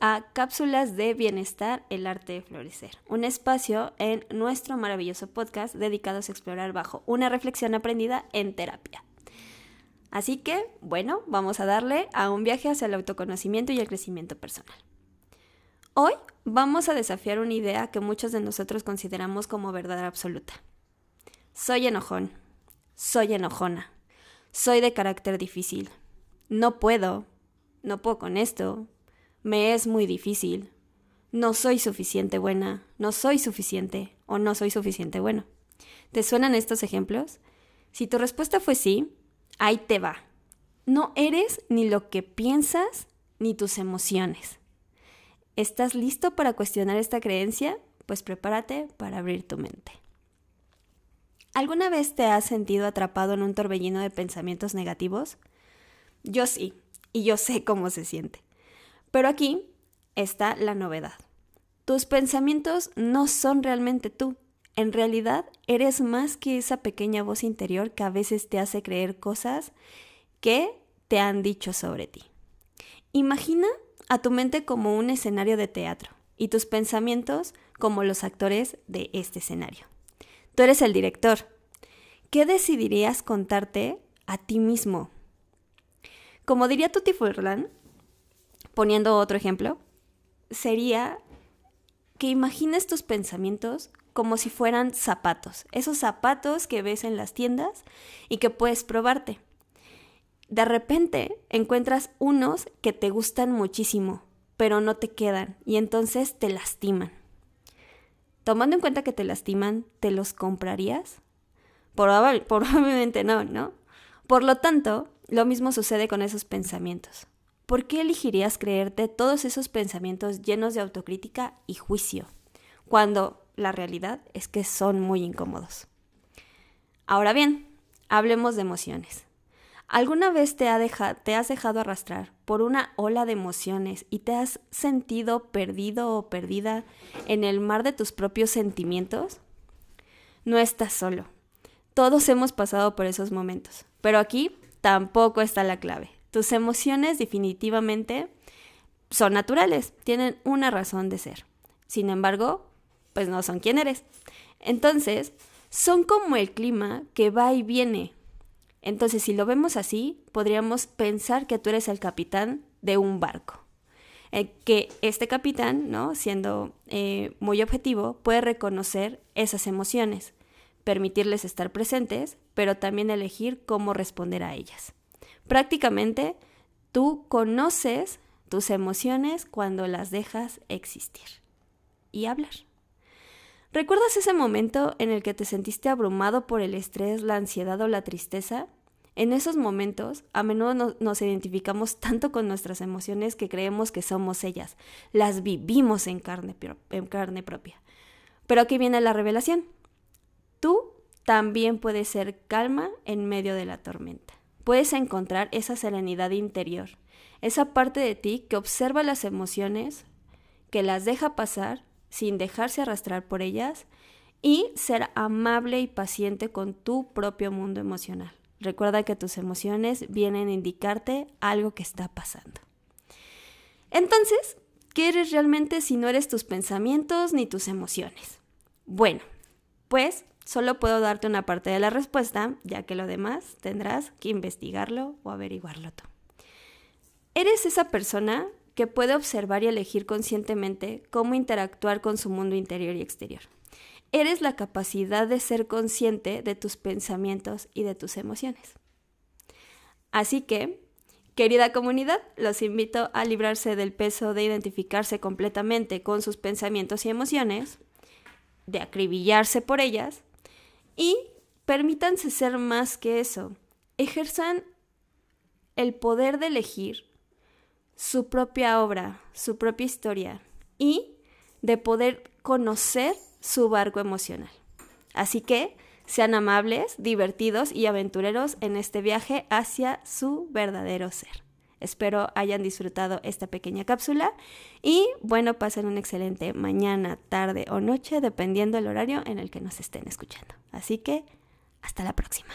A Cápsulas de Bienestar, el arte de florecer, un espacio en nuestro maravilloso podcast dedicados a explorar bajo una reflexión aprendida en terapia. Así que, bueno, vamos a darle a un viaje hacia el autoconocimiento y el crecimiento personal. Hoy vamos a desafiar una idea que muchos de nosotros consideramos como verdad absoluta. Soy enojón, soy enojona, soy de carácter difícil, no puedo, no puedo con esto, me es muy difícil. No soy suficiente buena, no soy suficiente o no soy suficiente bueno. ¿Te suenan estos ejemplos? Si tu respuesta fue sí, ahí te va. No eres ni lo que piensas ni tus emociones. ¿Estás listo para cuestionar esta creencia? Pues prepárate para abrir tu mente. ¿Alguna vez te has sentido atrapado en un torbellino de pensamientos negativos? Yo sí, y yo sé cómo se siente. Pero aquí está la novedad. Tus pensamientos no son realmente tú. En realidad, eres más que esa pequeña voz interior que a veces te hace creer cosas que te han dicho sobre ti. Imagina a tu mente como un escenario de teatro y tus pensamientos como los actores de este escenario. Tú eres el director. ¿Qué decidirías contarte a ti mismo? Como diría Tutti Furlan, poniendo otro ejemplo, sería que imagines tus pensamientos como si fueran zapatos, esos zapatos que ves en las tiendas y que puedes probarte. De repente encuentras unos que te gustan muchísimo, pero no te quedan y entonces te lastiman. Tomando en cuenta que te lastiman, ¿te los comprarías? probablemente no, ¿no? Por lo tanto, lo mismo sucede con esos pensamientos. ¿Por qué elegirías creerte todos esos pensamientos llenos de autocrítica y juicio, cuando la realidad es que son muy incómodos? Ahora bien, hablemos de emociones. ¿Alguna vez te, te, has dejado arrastrar por una ola de emociones y te has sentido perdido o perdida en el mar de tus propios sentimientos? No estás solo. Todos hemos pasado por esos momentos, pero aquí tampoco está la clave. Tus emociones definitivamente son naturales, tienen una razón de ser. Sin embargo, pues no son quien eres. Entonces, son como el clima que va y viene. Entonces, si lo vemos así, podríamos pensar que tú eres el capitán de un barco. Eh, que este capitán, ¿no? Siendo eh, muy objetivo, puede reconocer esas emociones, permitirles estar presentes, pero también elegir cómo responder a ellas. Prácticamente tú conoces tus emociones cuando las dejas existir y hablar. ¿Recuerdas ese momento en el que te sentiste abrumado por el estrés, la ansiedad o la tristeza? En esos momentos, a menudo nos identificamos tanto con nuestras emociones que creemos que somos ellas. Las vivimos en carne, en carne propia. Pero aquí viene la revelación. Tú también puedes ser calma en medio de la tormenta puedes encontrar esa serenidad interior, esa parte de ti que observa las emociones, que las deja pasar sin dejarse arrastrar por ellas y ser amable y paciente con tu propio mundo emocional. Recuerda que tus emociones vienen a indicarte algo que está pasando. Entonces, ¿qué eres realmente si no eres tus pensamientos ni tus emociones? Bueno, pues Solo puedo darte una parte de la respuesta, ya que lo demás tendrás que investigarlo o averiguarlo tú. Eres esa persona que puede observar y elegir conscientemente cómo interactuar con su mundo interior y exterior. Eres la capacidad de ser consciente de tus pensamientos y de tus emociones. Así que, Querida comunidad, los invito a librarse del peso de identificarse completamente con sus pensamientos y emociones, de acribillarse por ellas y permítanse ser más que eso. Ejerzan el poder de elegir su propia obra, su propia historia y de poder conocer su barco emocional. Así que sean amables, divertidos y aventureros en este viaje hacia su verdadero ser. Espero hayan disfrutado esta pequeña cápsula y bueno, pasen una excelente mañana, tarde o noche, dependiendo del horario en el que nos estén escuchando. Así que, hasta la próxima.